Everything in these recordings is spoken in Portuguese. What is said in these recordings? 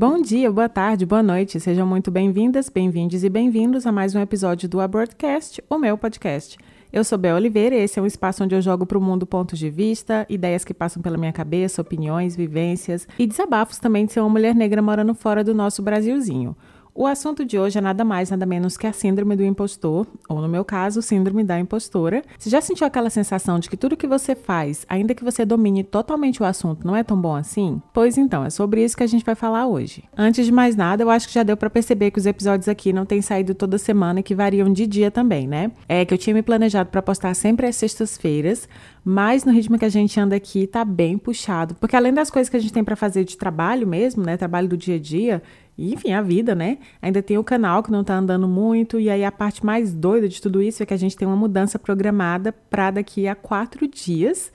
Bom dia, boa tarde, boa noite. Sejam muito bem-vindas, bem-vindos e bem-vindos a mais um episódio do Abortcast, o meu podcast. Eu sou Bel Oliveira e esse é um espaço onde eu jogo para o mundo pontos de vista, ideias que passam pela minha cabeça, opiniões, vivências e desabafos também de ser uma mulher negra morando fora do nosso Brasilzinho. O assunto de hoje é nada mais, nada menos que a síndrome do impostor, ou no meu caso, síndrome da impostora. Você já sentiu aquela sensação de que tudo que você faz, ainda que você domine totalmente o assunto, não é tão bom assim? Pois então, é sobre isso que a gente vai falar hoje. Antes de mais nada, eu acho que já deu para perceber que os episódios aqui não têm saído toda semana e que variam de dia também, né? É que eu tinha me planejado para postar sempre às sextas-feiras, mas no ritmo que a gente anda aqui tá bem puxado, porque além das coisas que a gente tem para fazer de trabalho mesmo, né, trabalho do dia a dia, e, enfim, a vida, né? Ainda tem o canal que não tá andando muito. E aí a parte mais doida de tudo isso é que a gente tem uma mudança programada para daqui a quatro dias.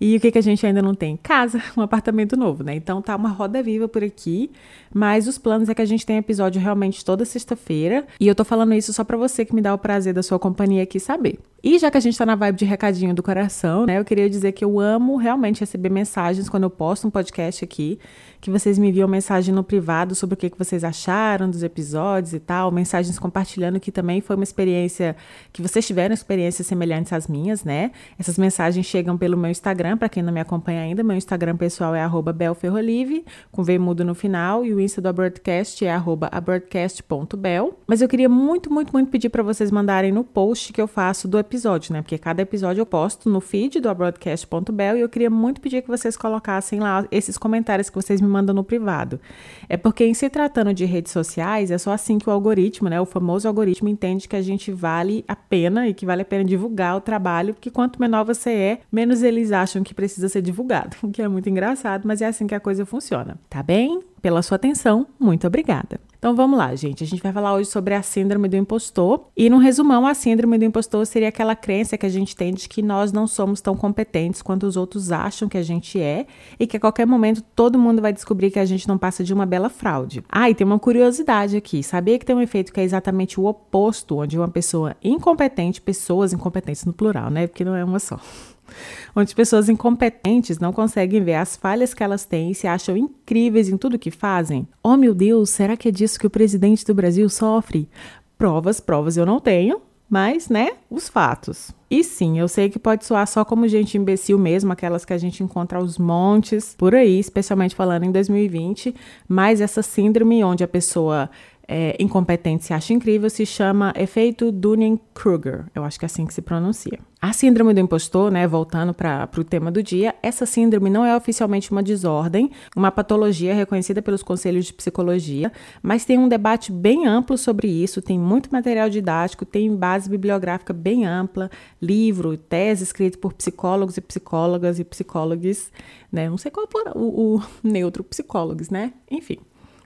E o que, que a gente ainda não tem? Casa, um apartamento novo, né? Então tá uma roda viva por aqui. Mas os planos é que a gente tem episódio realmente toda sexta-feira. E eu tô falando isso só para você que me dá o prazer da sua companhia aqui saber. E já que a gente tá na vibe de recadinho do coração, né? Eu queria dizer que eu amo realmente receber mensagens quando eu posto um podcast aqui. Que vocês me enviam mensagem no privado sobre o que, que vocês acharam dos episódios e tal. Mensagens compartilhando que também foi uma experiência. Que vocês tiveram experiências semelhantes às minhas, né? Essas mensagens chegam pelo meu Instagram, para quem não me acompanha ainda. Meu Instagram pessoal é belferrolive, com V mudo no final. E o Insta do Abortcast é abortcast.bel. Mas eu queria muito, muito, muito pedir para vocês mandarem no post que eu faço do episódio episódio, né? Porque cada episódio eu posto no feed do broadcast.bel e eu queria muito pedir que vocês colocassem lá esses comentários que vocês me mandam no privado. É porque em se tratando de redes sociais, é só assim que o algoritmo, né, o famoso algoritmo entende que a gente vale a pena e que vale a pena divulgar o trabalho, porque quanto menor você é, menos eles acham que precisa ser divulgado, o que é muito engraçado, mas é assim que a coisa funciona. Tá bem? Pela sua atenção, muito obrigada. Então vamos lá, gente. A gente vai falar hoje sobre a síndrome do impostor. E no resumão, a síndrome do impostor seria aquela crença que a gente tem de que nós não somos tão competentes quanto os outros acham que a gente é e que a qualquer momento todo mundo vai descobrir que a gente não passa de uma bela fraude. Ah, e tem uma curiosidade aqui. Sabia que tem um efeito que é exatamente o oposto, onde uma pessoa incompetente, pessoas incompetentes no plural, né? Porque não é uma só onde pessoas incompetentes não conseguem ver as falhas que elas têm e se acham incríveis em tudo que fazem. Oh meu Deus, será que é disso que o presidente do Brasil sofre? Provas, provas eu não tenho, mas, né, os fatos. E sim, eu sei que pode soar só como gente imbecil mesmo, aquelas que a gente encontra aos montes por aí, especialmente falando em 2020, mas essa síndrome onde a pessoa é, incompetente se acha incrível se chama efeito Dunning-Kruger. Eu acho que é assim que se pronuncia. A síndrome do impostor, né, voltando para o tema do dia, essa síndrome não é oficialmente uma desordem, uma patologia reconhecida pelos conselhos de psicologia, mas tem um debate bem amplo sobre isso, tem muito material didático, tem base bibliográfica bem ampla, livro, tese escrito por psicólogos e psicólogas e psicólogos, né, não sei qual é o, o neutro, psicólogos, né, enfim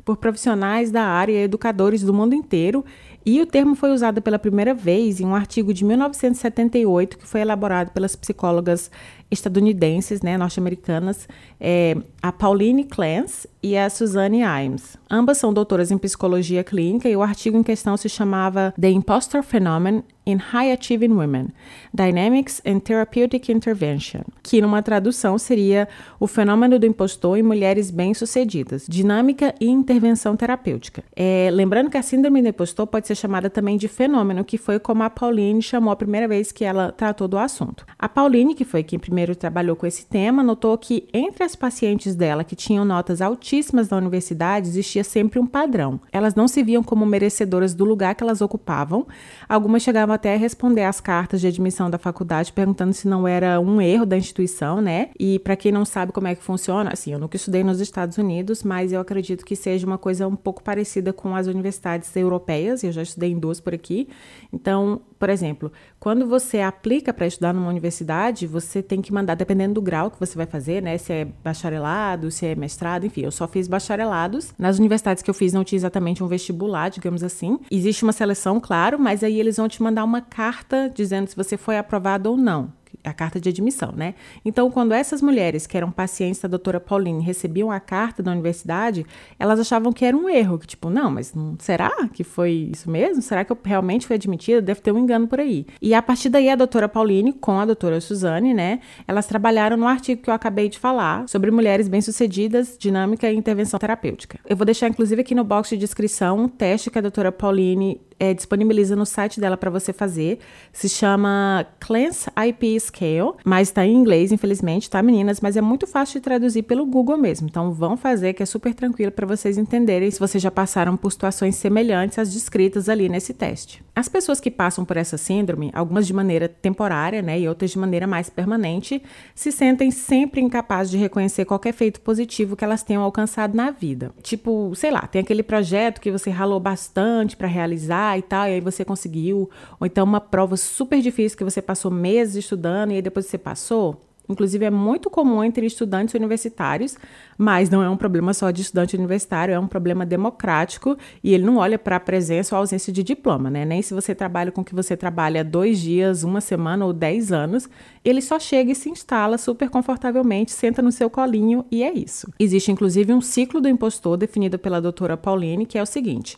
por profissionais da área e educadores do mundo inteiro, e o termo foi usado pela primeira vez em um artigo de 1978 que foi elaborado pelas psicólogas estadunidenses, né, norte-americanas, é, a Pauline Clance e a Suzanne Imes. Ambas são doutoras em psicologia clínica e o artigo em questão se chamava The Imposter Phenomenon in High Achieving Women: Dynamics and Therapeutic Intervention, que numa tradução seria o fenômeno do impostor em mulheres bem-sucedidas, dinâmica e intervenção terapêutica. É, lembrando que a síndrome do impostor pode ser chamada também de fenômeno, que foi como a Pauline chamou a primeira vez que ela tratou do assunto. A Pauline, que foi quem primeiro trabalhou com esse tema, notou que entre as pacientes dela que tinham notas altíssimas da universidade existia sempre um padrão. Elas não se viam como merecedoras do lugar que elas ocupavam. Algumas chegavam até a responder às cartas de admissão da faculdade perguntando se não era um erro da instituição, né? E para quem não sabe como é que funciona, assim, eu nunca estudei nos Estados Unidos, mas eu acredito que seja uma coisa um pouco parecida com as universidades europeias, eu já estudei em duas por aqui. Então, por exemplo, quando você aplica para estudar numa universidade, você tem que mandar, dependendo do grau que você vai fazer, né? Se é bacharelado, se é mestrado, enfim. Eu só fiz bacharelados. Nas universidades que eu fiz não tinha exatamente um vestibular, digamos assim. Existe uma seleção, claro, mas aí eles vão te mandar uma carta dizendo se você foi aprovado ou não. A carta de admissão, né? Então, quando essas mulheres que eram pacientes da doutora Pauline recebiam a carta da universidade, elas achavam que era um erro, que tipo, não, mas não, será que foi isso mesmo? Será que eu realmente fui admitida? Deve ter um engano por aí. E a partir daí, a doutora Pauline, com a doutora Suzane, né, elas trabalharam no artigo que eu acabei de falar sobre mulheres bem-sucedidas, dinâmica e intervenção terapêutica. Eu vou deixar, inclusive, aqui no box de descrição um teste que a doutora Pauline é, disponibiliza no site dela para você fazer. Se chama Cleanse IP Scale, mas está em inglês, infelizmente, tá, meninas? Mas é muito fácil de traduzir pelo Google mesmo. Então vão fazer, que é super tranquilo para vocês entenderem se vocês já passaram por situações semelhantes às descritas ali nesse teste. As pessoas que passam por essa síndrome, algumas de maneira temporária, né, e outras de maneira mais permanente, se sentem sempre incapazes de reconhecer qualquer feito positivo que elas tenham alcançado na vida. Tipo, sei lá, tem aquele projeto que você ralou bastante para realizar e tal, e aí você conseguiu. Ou então uma prova super difícil que você passou meses estudando e aí depois você passou. Inclusive, é muito comum entre estudantes universitários, mas não é um problema só de estudante universitário, é um problema democrático e ele não olha para a presença ou ausência de diploma, né? Nem se você trabalha com que você trabalha dois dias, uma semana ou dez anos, ele só chega e se instala super confortavelmente, senta no seu colinho e é isso. Existe, inclusive, um ciclo do impostor definido pela doutora Pauline, que é o seguinte.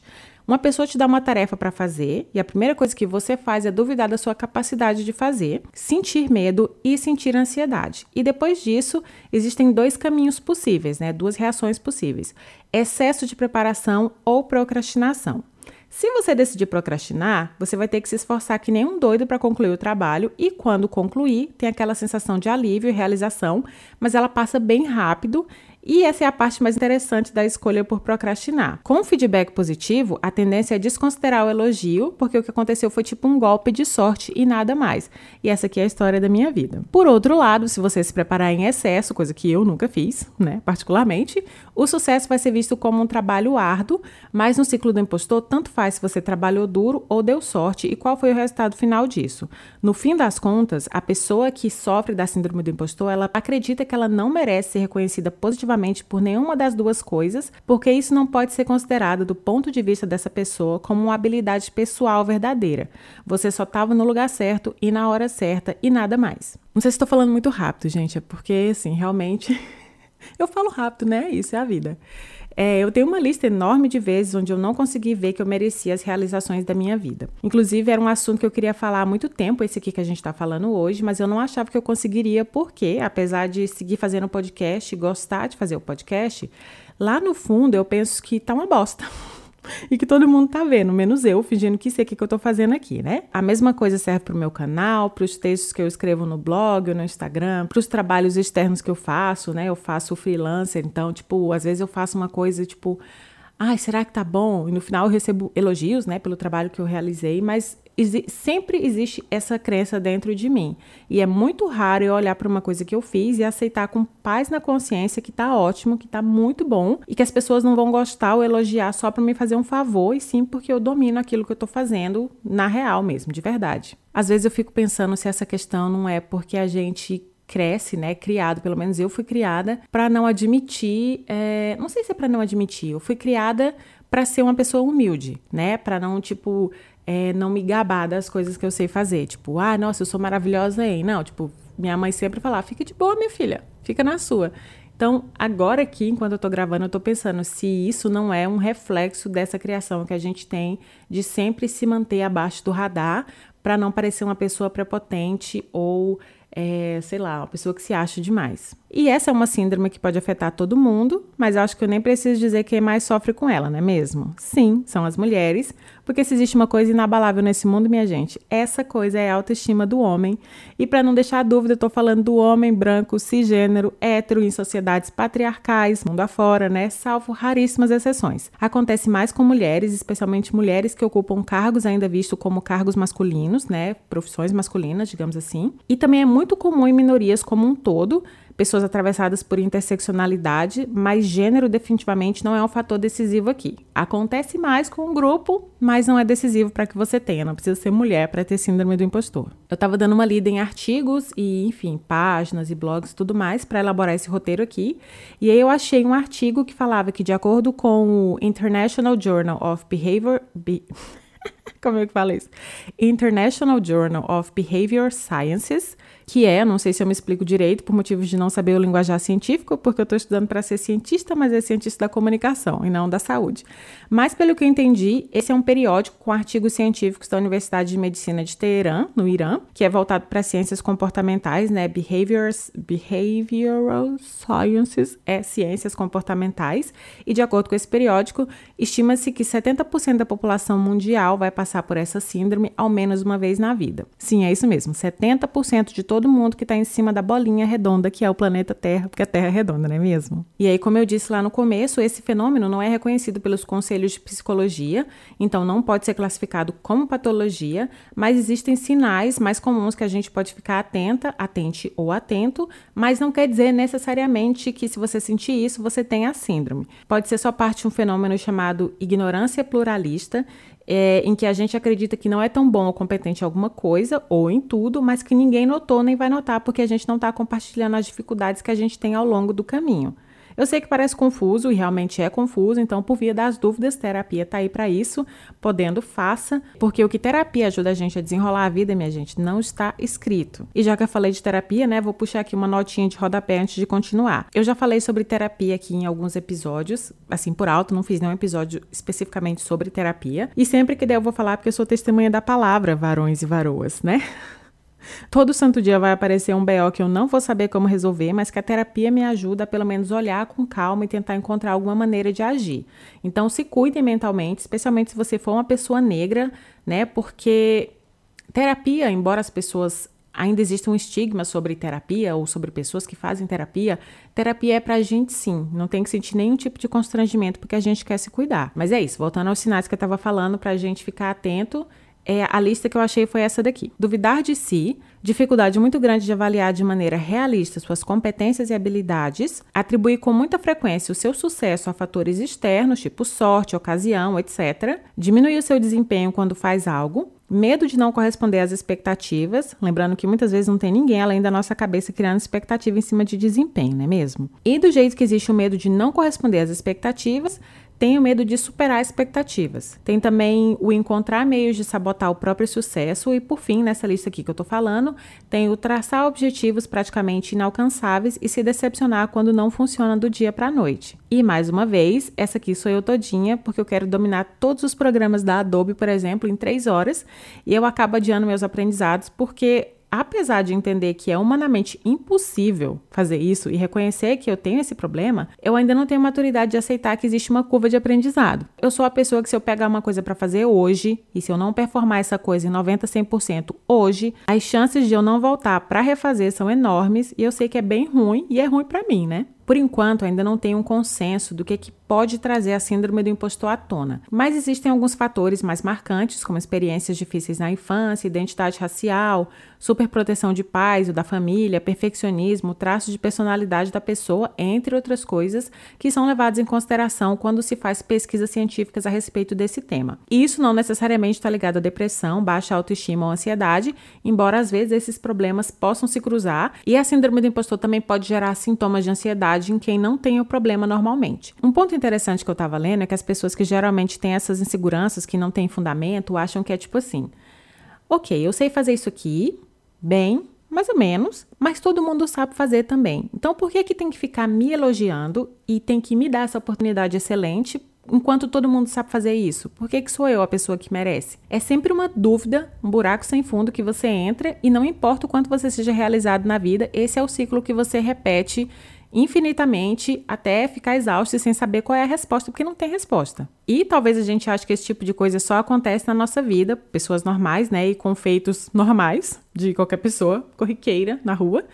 Uma pessoa te dá uma tarefa para fazer e a primeira coisa que você faz é duvidar da sua capacidade de fazer, sentir medo e sentir ansiedade. E depois disso, existem dois caminhos possíveis, né? Duas reações possíveis: excesso de preparação ou procrastinação. Se você decidir procrastinar, você vai ter que se esforçar que nem um doido para concluir o trabalho e quando concluir, tem aquela sensação de alívio e realização, mas ela passa bem rápido e essa é a parte mais interessante da escolha por procrastinar. Com feedback positivo, a tendência é desconsiderar o elogio, porque o que aconteceu foi tipo um golpe de sorte e nada mais. E essa aqui é a história da minha vida. Por outro lado, se você se preparar em excesso, coisa que eu nunca fiz, né, particularmente, o sucesso vai ser visto como um trabalho árduo, mas no ciclo do impostor, tanto faz se você trabalhou duro ou deu sorte e qual foi o resultado final disso. No fim das contas, a pessoa que sofre da síndrome do impostor, ela acredita que ela não merece ser reconhecida positivamente por nenhuma das duas coisas, porque isso não pode ser considerado, do ponto de vista dessa pessoa, como uma habilidade pessoal verdadeira. Você só estava no lugar certo e na hora certa e nada mais. Não sei se estou falando muito rápido, gente, é porque, assim, realmente. Eu falo rápido, né? Isso é a vida. É, eu tenho uma lista enorme de vezes onde eu não consegui ver que eu merecia as realizações da minha vida. Inclusive, era um assunto que eu queria falar há muito tempo, esse aqui que a gente está falando hoje, mas eu não achava que eu conseguiria, porque, apesar de seguir fazendo podcast e gostar de fazer o podcast, lá no fundo eu penso que tá uma bosta. e que todo mundo tá vendo, menos eu, fingindo que isso aqui que eu tô fazendo aqui, né? A mesma coisa serve pro meu canal, pros textos que eu escrevo no blog ou no Instagram, pros trabalhos externos que eu faço, né? Eu faço freelancer, então, tipo, às vezes eu faço uma coisa, tipo, ai, será que tá bom? E no final eu recebo elogios, né, pelo trabalho que eu realizei, mas exi sempre existe essa crença dentro de mim. E é muito raro eu olhar para uma coisa que eu fiz e aceitar com paz na consciência que tá ótimo, que tá muito bom e que as pessoas não vão gostar ou elogiar só para me fazer um favor, e sim porque eu domino aquilo que eu tô fazendo na real mesmo, de verdade. Às vezes eu fico pensando se essa questão não é porque a gente cresce, né? Criado, pelo menos eu fui criada para não admitir, é, não sei se é para não admitir, eu fui criada para ser uma pessoa humilde, né? Para não tipo é, não me gabar das coisas que eu sei fazer, tipo, ah, nossa, eu sou maravilhosa em, não, tipo, minha mãe sempre falava, fica de boa, minha filha, fica na sua. Então, agora aqui, enquanto eu tô gravando, eu tô pensando se isso não é um reflexo dessa criação que a gente tem de sempre se manter abaixo do radar para não parecer uma pessoa prepotente ou é, sei lá, uma pessoa que se acha demais. E essa é uma síndrome que pode afetar todo mundo, mas acho que eu nem preciso dizer quem mais sofre com ela, não é mesmo? Sim, são as mulheres, porque se existe uma coisa inabalável nesse mundo, minha gente, essa coisa é a autoestima do homem. E para não deixar dúvida, eu tô falando do homem branco, cisgênero, hétero em sociedades patriarcais, mundo afora, né? Salvo raríssimas exceções. Acontece mais com mulheres, especialmente mulheres que ocupam cargos ainda vistos como cargos masculinos, né? Profissões masculinas, digamos assim. E também é muito comum em minorias como um todo pessoas atravessadas por interseccionalidade, mas gênero definitivamente não é um fator decisivo aqui. Acontece mais com um grupo, mas não é decisivo para que você tenha. Não precisa ser mulher para ter síndrome do impostor. Eu estava dando uma lida em artigos e, enfim, páginas e blogs e tudo mais para elaborar esse roteiro aqui. E aí eu achei um artigo que falava que, de acordo com o International Journal of Behavior. Be Como é que fala isso? International Journal of Behavior Sciences que é, não sei se eu me explico direito, por motivos de não saber o linguajar científico, porque eu estou estudando para ser cientista, mas é cientista da comunicação e não da saúde. Mas, pelo que eu entendi, esse é um periódico com artigos científicos da Universidade de Medicina de Teherã, no Irã, que é voltado para ciências comportamentais, né? Behaviors, behavioral Sciences é ciências comportamentais, e de acordo com esse periódico, estima-se que 70% da população mundial vai passar por essa síndrome ao menos uma vez na vida. Sim, é isso mesmo, 70% de todo mundo que está em cima da bolinha redonda que é o planeta Terra, porque a Terra é redonda, não é mesmo? E aí, como eu disse lá no começo, esse fenômeno não é reconhecido pelos conselhos de psicologia, então não pode ser classificado como patologia, mas existem sinais mais comuns que a gente pode ficar atenta, atente ou atento, mas não quer dizer necessariamente que se você sentir isso, você tem a síndrome. Pode ser só parte de um fenômeno chamado ignorância pluralista, é, em que a gente acredita que não é tão bom ou competente em alguma coisa, ou em tudo, mas que ninguém notou nem vai notar porque a gente não está compartilhando as dificuldades que a gente tem ao longo do caminho. Eu sei que parece confuso e realmente é confuso, então, por via das dúvidas, terapia tá aí para isso. Podendo, faça, porque o que terapia ajuda a gente a desenrolar a vida, minha gente, não está escrito. E já que eu falei de terapia, né, vou puxar aqui uma notinha de rodapé antes de continuar. Eu já falei sobre terapia aqui em alguns episódios, assim por alto, não fiz nenhum episódio especificamente sobre terapia. E sempre que der eu vou falar porque eu sou testemunha da palavra, varões e varoas, né? Todo santo dia vai aparecer um BO que eu não vou saber como resolver, mas que a terapia me ajuda a pelo menos olhar com calma e tentar encontrar alguma maneira de agir. Então se cuidem mentalmente, especialmente se você for uma pessoa negra, né? Porque terapia, embora as pessoas ainda exista um estigma sobre terapia ou sobre pessoas que fazem terapia, terapia é pra gente sim, não tem que sentir nenhum tipo de constrangimento porque a gente quer se cuidar. Mas é isso, voltando aos sinais que eu estava falando, pra gente ficar atento é, a lista que eu achei foi essa daqui. Duvidar de si, dificuldade muito grande de avaliar de maneira realista suas competências e habilidades, atribuir com muita frequência o seu sucesso a fatores externos, tipo sorte, ocasião, etc., diminuir o seu desempenho quando faz algo, medo de não corresponder às expectativas, lembrando que muitas vezes não tem ninguém além da nossa cabeça criando expectativa em cima de desempenho, não é mesmo? E do jeito que existe o medo de não corresponder às expectativas, tenho medo de superar expectativas. Tem também o encontrar meios de sabotar o próprio sucesso. E, por fim, nessa lista aqui que eu tô falando, tem o traçar objetivos praticamente inalcançáveis e se decepcionar quando não funciona do dia para a noite. E, mais uma vez, essa aqui sou eu todinha, porque eu quero dominar todos os programas da Adobe, por exemplo, em três horas. E eu acabo adiando meus aprendizados porque apesar de entender que é humanamente impossível fazer isso e reconhecer que eu tenho esse problema, eu ainda não tenho maturidade de aceitar que existe uma curva de aprendizado. Eu sou a pessoa que se eu pegar uma coisa para fazer hoje e se eu não performar essa coisa em 90, 100% hoje, as chances de eu não voltar para refazer são enormes e eu sei que é bem ruim e é ruim para mim, né? Por enquanto, ainda não tem um consenso do que, que pode trazer a síndrome do impostor à tona, mas existem alguns fatores mais marcantes, como experiências difíceis na infância, identidade racial, superproteção de pais ou da família, perfeccionismo, traços de personalidade da pessoa, entre outras coisas, que são levados em consideração quando se faz pesquisas científicas a respeito desse tema. E isso não necessariamente está ligado à depressão, baixa autoestima ou ansiedade, embora às vezes esses problemas possam se cruzar, e a síndrome do impostor também pode gerar sintomas de ansiedade ansiedade em quem não tem o problema normalmente. Um ponto interessante que eu estava lendo é que as pessoas que geralmente têm essas inseguranças que não têm fundamento acham que é tipo assim: ok, eu sei fazer isso aqui, bem, mais ou menos, mas todo mundo sabe fazer também. Então por que que tem que ficar me elogiando e tem que me dar essa oportunidade excelente enquanto todo mundo sabe fazer isso? Por que, que sou eu a pessoa que merece? É sempre uma dúvida, um buraco sem fundo que você entra e não importa o quanto você seja realizado na vida, esse é o ciclo que você repete infinitamente até ficar exausto e sem saber qual é a resposta, porque não tem resposta. E talvez a gente ache que esse tipo de coisa só acontece na nossa vida, pessoas normais, né, e com feitos normais de qualquer pessoa corriqueira na rua.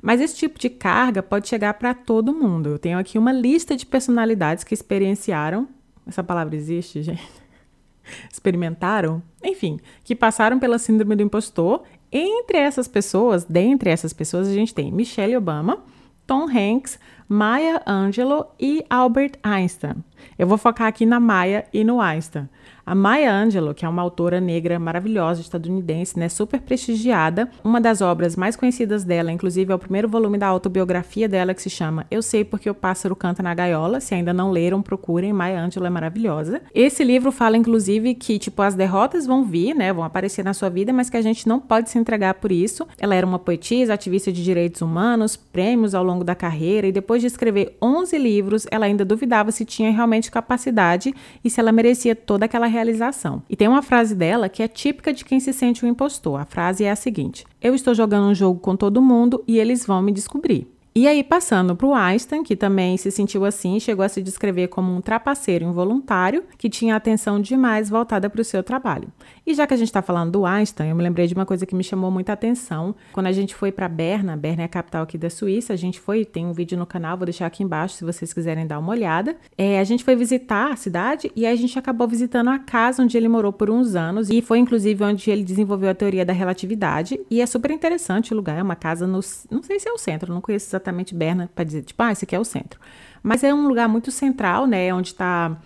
Mas esse tipo de carga pode chegar para todo mundo. Eu tenho aqui uma lista de personalidades que experienciaram, essa palavra existe, gente. Experimentaram, enfim, que passaram pela síndrome do impostor. Entre essas pessoas, dentre essas pessoas, a gente tem Michelle Obama, Tom Hanks, Maya Angelou e Albert Einstein. Eu vou focar aqui na Maya e no Einstein. A Maya Angelou, que é uma autora negra maravilhosa estadunidense, né, super prestigiada, uma das obras mais conhecidas dela, inclusive é o primeiro volume da autobiografia dela que se chama Eu sei porque o pássaro canta na gaiola. Se ainda não leram, procurem. Maya Angelou é maravilhosa. Esse livro fala inclusive que tipo as derrotas vão vir, né, vão aparecer na sua vida, mas que a gente não pode se entregar por isso. Ela era uma poetisa, ativista de direitos humanos, prêmios ao longo da carreira e depois de escrever 11 livros, ela ainda duvidava se tinha realmente capacidade e se ela merecia toda aquela realização. E tem uma frase dela que é típica de quem se sente um impostor. A frase é a seguinte: Eu estou jogando um jogo com todo mundo e eles vão me descobrir. E aí, passando para o Einstein, que também se sentiu assim, chegou a se descrever como um trapaceiro involuntário que tinha atenção demais voltada para o seu trabalho. E já que a gente está falando do Einstein, eu me lembrei de uma coisa que me chamou muita atenção. Quando a gente foi para Berna, Berna é a capital aqui da Suíça, a gente foi, tem um vídeo no canal, vou deixar aqui embaixo se vocês quiserem dar uma olhada. É, a gente foi visitar a cidade e a gente acabou visitando a casa onde ele morou por uns anos e foi inclusive onde ele desenvolveu a teoria da relatividade. E é super interessante o lugar, é uma casa no, não sei se é o centro, não conheço exatamente Berna para dizer, tipo, ah, esse aqui é o centro. Mas é um lugar muito central, né? Onde está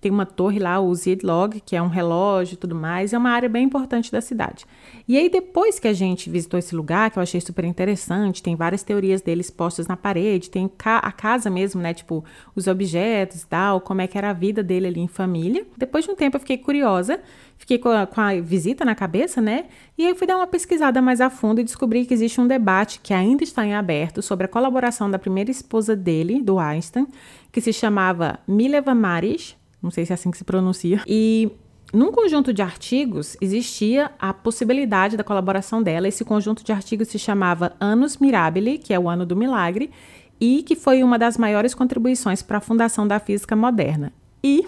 tem uma torre lá, o Zidlog, que é um relógio e tudo mais, é uma área bem importante da cidade. E aí, depois que a gente visitou esse lugar, que eu achei super interessante, tem várias teorias deles postas na parede, tem a casa mesmo, né? Tipo, os objetos e tal, como é que era a vida dele ali em família. Depois de um tempo eu fiquei curiosa, fiquei com a, com a visita na cabeça, né? E aí eu fui dar uma pesquisada mais a fundo e descobri que existe um debate que ainda está em aberto sobre a colaboração da primeira esposa dele, do Einstein, que se chamava Mileva Marish, não sei se é assim que se pronuncia. E num conjunto de artigos existia a possibilidade da colaboração dela. Esse conjunto de artigos se chamava Annus Mirabile, que é o ano do milagre, e que foi uma das maiores contribuições para a fundação da física moderna. E,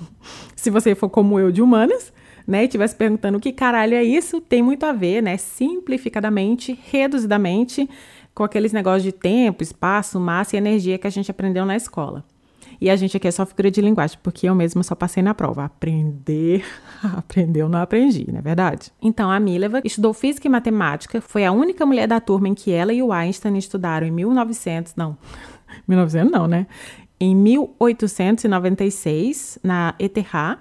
se você for como eu de humanas, né, e estivesse perguntando o que caralho é isso, tem muito a ver, né, simplificadamente, reduzidamente, com aqueles negócios de tempo, espaço, massa e energia que a gente aprendeu na escola. E a gente aqui é só figura de linguagem, porque eu mesma só passei na prova. Aprender, aprendeu, não aprendi, não é verdade? Então, a Mileva estudou física e matemática, foi a única mulher da turma em que ela e o Einstein estudaram em 1900, não, 1900 não, né? Em 1896, na ETH,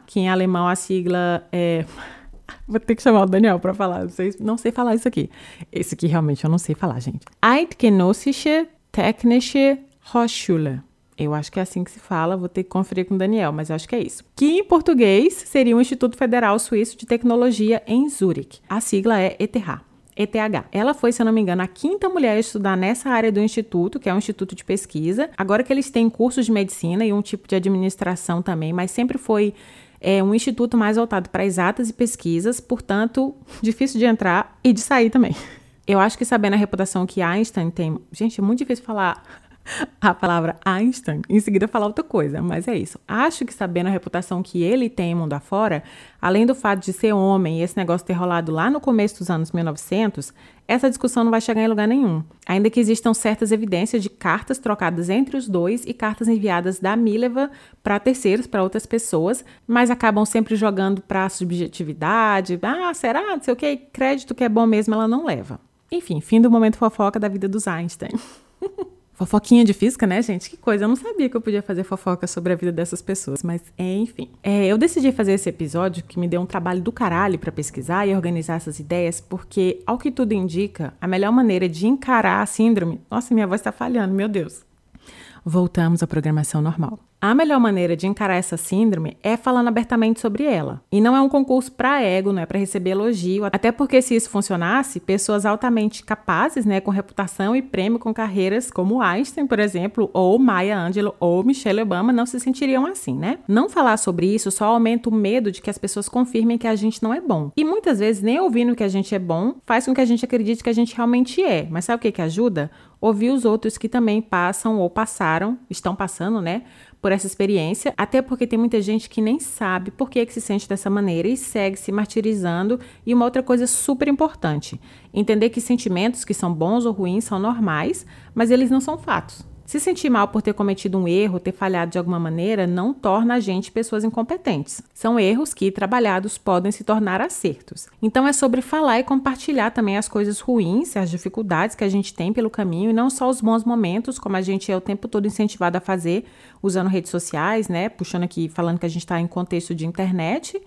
que em alemão a sigla é Vou ter que chamar o Daniel para falar. Não sei, não sei falar isso aqui. Esse aqui realmente eu não sei falar, gente. Eidgenössische Technische Hochschule. Eu acho que é assim que se fala, vou ter que conferir com o Daniel, mas acho que é isso. Que em português seria o Instituto Federal Suíço de Tecnologia em Zurique. A sigla é ETH. ETH. Ela foi, se eu não me engano, a quinta mulher a estudar nessa área do instituto, que é um instituto de pesquisa. Agora que eles têm cursos de medicina e um tipo de administração também, mas sempre foi é, um instituto mais voltado para exatas e pesquisas, portanto, difícil de entrar e de sair também. Eu acho que sabendo a reputação que Einstein tem. Gente, é muito difícil falar a palavra Einstein, em seguida falar outra coisa, mas é isso. Acho que sabendo a reputação que ele tem mundo afora, além do fato de ser homem e esse negócio ter rolado lá no começo dos anos 1900, essa discussão não vai chegar em lugar nenhum. Ainda que existam certas evidências de cartas trocadas entre os dois e cartas enviadas da Mileva para terceiros, para outras pessoas, mas acabam sempre jogando para subjetividade. Ah, será? Não sei o que, crédito que é bom mesmo ela não leva. Enfim, fim do momento fofoca da vida dos Einstein. Fofoquinha de física, né, gente? Que coisa. Eu não sabia que eu podia fazer fofoca sobre a vida dessas pessoas. Mas, é, enfim. É, eu decidi fazer esse episódio que me deu um trabalho do caralho para pesquisar e organizar essas ideias, porque, ao que tudo indica, a melhor maneira de encarar a síndrome. Nossa, minha voz tá falhando, meu Deus. Voltamos à programação normal. A melhor maneira de encarar essa síndrome é falando abertamente sobre ela. E não é um concurso para ego, não é para receber elogio, até porque se isso funcionasse, pessoas altamente capazes, né, com reputação e prêmio com carreiras como Einstein, por exemplo, ou Maya Angelou ou Michelle Obama não se sentiriam assim, né? Não falar sobre isso só aumenta o medo de que as pessoas confirmem que a gente não é bom. E muitas vezes nem ouvindo que a gente é bom faz com que a gente acredite que a gente realmente é. Mas sabe o que que ajuda? Ouvir os outros que também passam ou passaram, estão passando, né? por essa experiência, até porque tem muita gente que nem sabe por que, que se sente dessa maneira e segue se martirizando. E uma outra coisa super importante: entender que sentimentos que são bons ou ruins são normais, mas eles não são fatos. Se sentir mal por ter cometido um erro, ter falhado de alguma maneira, não torna a gente pessoas incompetentes. São erros que, trabalhados, podem se tornar acertos. Então é sobre falar e compartilhar também as coisas ruins, as dificuldades que a gente tem pelo caminho e não só os bons momentos, como a gente é o tempo todo incentivado a fazer usando redes sociais, né? Puxando aqui, falando que a gente está em contexto de internet.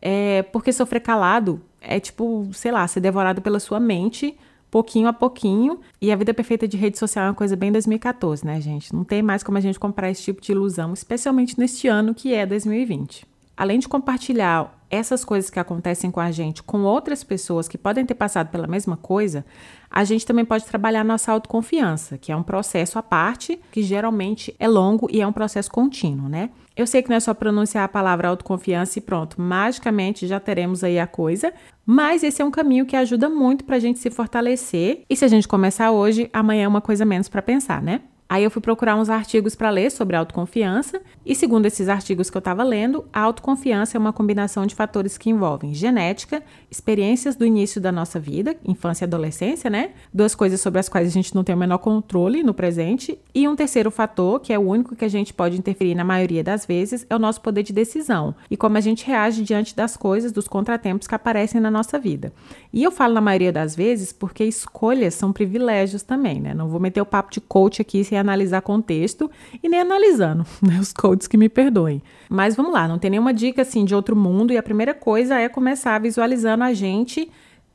É, porque sofrer calado é tipo, sei lá, ser devorado pela sua mente pouquinho a pouquinho. E a vida perfeita de rede social é uma coisa bem 2014, né, gente? Não tem mais como a gente comprar esse tipo de ilusão, especialmente neste ano que é 2020. Além de compartilhar essas coisas que acontecem com a gente com outras pessoas que podem ter passado pela mesma coisa, a gente também pode trabalhar nossa autoconfiança, que é um processo à parte, que geralmente é longo e é um processo contínuo, né? Eu sei que não é só pronunciar a palavra autoconfiança e pronto, magicamente já teremos aí a coisa, mas esse é um caminho que ajuda muito para a gente se fortalecer. E se a gente começar hoje, amanhã é uma coisa menos para pensar, né? Aí eu fui procurar uns artigos para ler sobre autoconfiança, e segundo esses artigos que eu estava lendo, a autoconfiança é uma combinação de fatores que envolvem genética, experiências do início da nossa vida, infância e adolescência, né? Duas coisas sobre as quais a gente não tem o menor controle no presente, e um terceiro fator, que é o único que a gente pode interferir na maioria das vezes, é o nosso poder de decisão e como a gente reage diante das coisas, dos contratempos que aparecem na nossa vida. E eu falo na maioria das vezes porque escolhas são privilégios também, né? Não vou meter o papo de coach aqui analisar contexto e nem analisando, né? Os coaches que me perdoem. Mas vamos lá, não tem nenhuma dica assim de outro mundo e a primeira coisa é começar visualizando a gente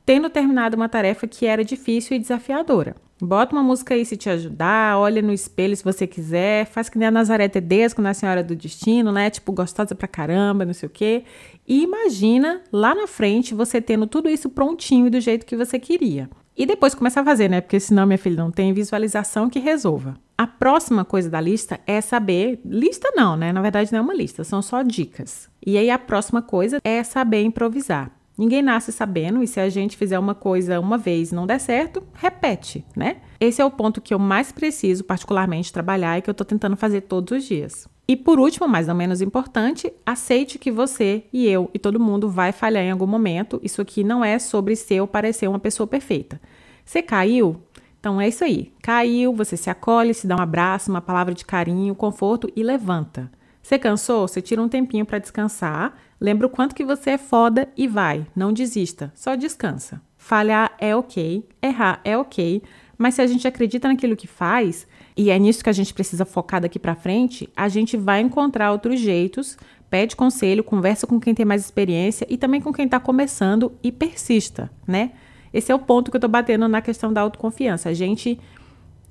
tendo terminado uma tarefa que era difícil e desafiadora. Bota uma música aí se te ajudar, olha no espelho se você quiser, faz que nem a Nazaré Tedesco na Senhora do Destino, né? Tipo, gostosa pra caramba, não sei o quê. E imagina lá na frente você tendo tudo isso prontinho e do jeito que você queria. E depois começa a fazer, né? Porque senão, minha filha, não tem visualização que resolva. A próxima coisa da lista é saber. Lista não, né? Na verdade, não é uma lista, são só dicas. E aí a próxima coisa é saber improvisar. Ninguém nasce sabendo, e se a gente fizer uma coisa uma vez e não der certo, repete, né? Esse é o ponto que eu mais preciso, particularmente, trabalhar e que eu tô tentando fazer todos os dias. E por último, mas não menos importante, aceite que você e eu e todo mundo vai falhar em algum momento. Isso aqui não é sobre ser ou parecer uma pessoa perfeita. Você caiu? Então é isso aí. Caiu, você se acolhe, se dá um abraço, uma palavra de carinho, conforto e levanta. Você cansou? Você tira um tempinho para descansar. Lembra o quanto que você é foda e vai. Não desista, só descansa. Falhar é ok, errar é ok, mas se a gente acredita naquilo que faz, e é nisso que a gente precisa focar daqui para frente, a gente vai encontrar outros jeitos, pede conselho, conversa com quem tem mais experiência e também com quem está começando e persista, né? Esse é o ponto que eu estou batendo na questão da autoconfiança. A gente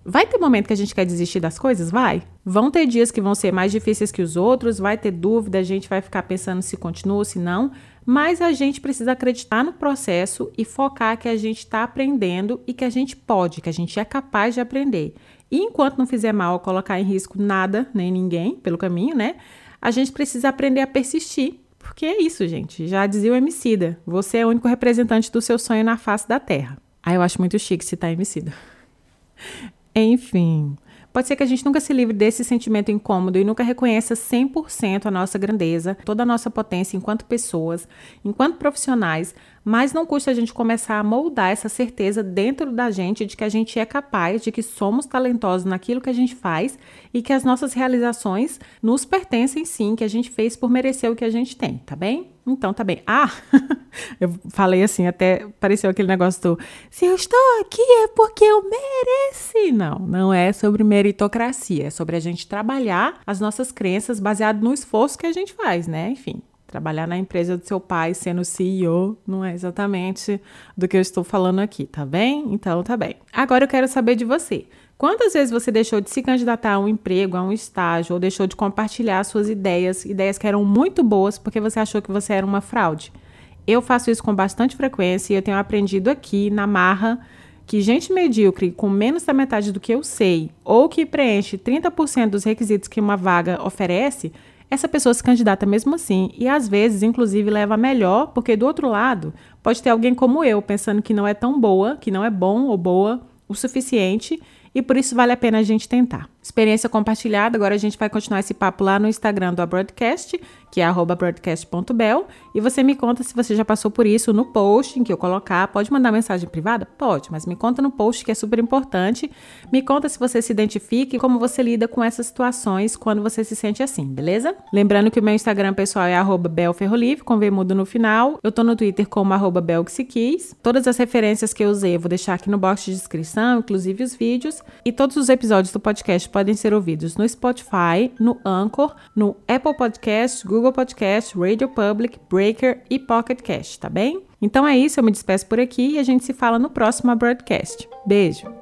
Vai ter momento que a gente quer desistir das coisas? Vai. Vão ter dias que vão ser mais difíceis que os outros, vai ter dúvida, a gente vai ficar pensando se continua ou se não, mas a gente precisa acreditar no processo e focar que a gente está aprendendo e que a gente pode, que a gente é capaz de aprender. E enquanto não fizer mal colocar em risco nada, nem ninguém pelo caminho, né? A gente precisa aprender a persistir. Porque é isso, gente. Já dizia o Emicida. Você é o único representante do seu sonho na face da Terra. Ah, eu acho muito chique citar Emicida. Enfim, pode ser que a gente nunca se livre desse sentimento incômodo e nunca reconheça 100% a nossa grandeza, toda a nossa potência enquanto pessoas, enquanto profissionais, mas não custa a gente começar a moldar essa certeza dentro da gente de que a gente é capaz, de que somos talentosos naquilo que a gente faz e que as nossas realizações nos pertencem sim, que a gente fez por merecer o que a gente tem, tá bem? Então tá bem. Ah, eu falei assim, até pareceu aquele negócio do se eu estou aqui é porque eu mereci. Não, não é sobre meritocracia, é sobre a gente trabalhar as nossas crenças baseado no esforço que a gente faz, né? Enfim, Trabalhar na empresa do seu pai sendo CEO não é exatamente do que eu estou falando aqui, tá bem? Então tá bem. Agora eu quero saber de você. Quantas vezes você deixou de se candidatar a um emprego, a um estágio, ou deixou de compartilhar suas ideias, ideias que eram muito boas porque você achou que você era uma fraude? Eu faço isso com bastante frequência e eu tenho aprendido aqui na marra que gente medíocre com menos da metade do que eu sei, ou que preenche 30% dos requisitos que uma vaga oferece, essa pessoa se candidata mesmo assim e às vezes, inclusive, leva melhor, porque do outro lado pode ter alguém como eu pensando que não é tão boa, que não é bom ou boa o suficiente e por isso vale a pena a gente tentar. Experiência compartilhada. Agora a gente vai continuar esse papo lá no Instagram do Broadcast, que é broadcast.bel. E você me conta se você já passou por isso no post em que eu colocar. Pode mandar mensagem privada? Pode, mas me conta no post que é super importante. Me conta se você se identifica e como você lida com essas situações quando você se sente assim, beleza? Lembrando que o meu Instagram pessoal é belferrolive, com V mudo no final. Eu tô no Twitter como arroba belxiquis. Todas as referências que eu usei eu vou deixar aqui no box de descrição, inclusive os vídeos. E todos os episódios do podcast podem ser ouvidos no Spotify, no Anchor, no Apple Podcast, Google Podcast, Radio Public, Breaker e Pocket Cast, tá bem? Então é isso, eu me despeço por aqui e a gente se fala no próximo broadcast. Beijo!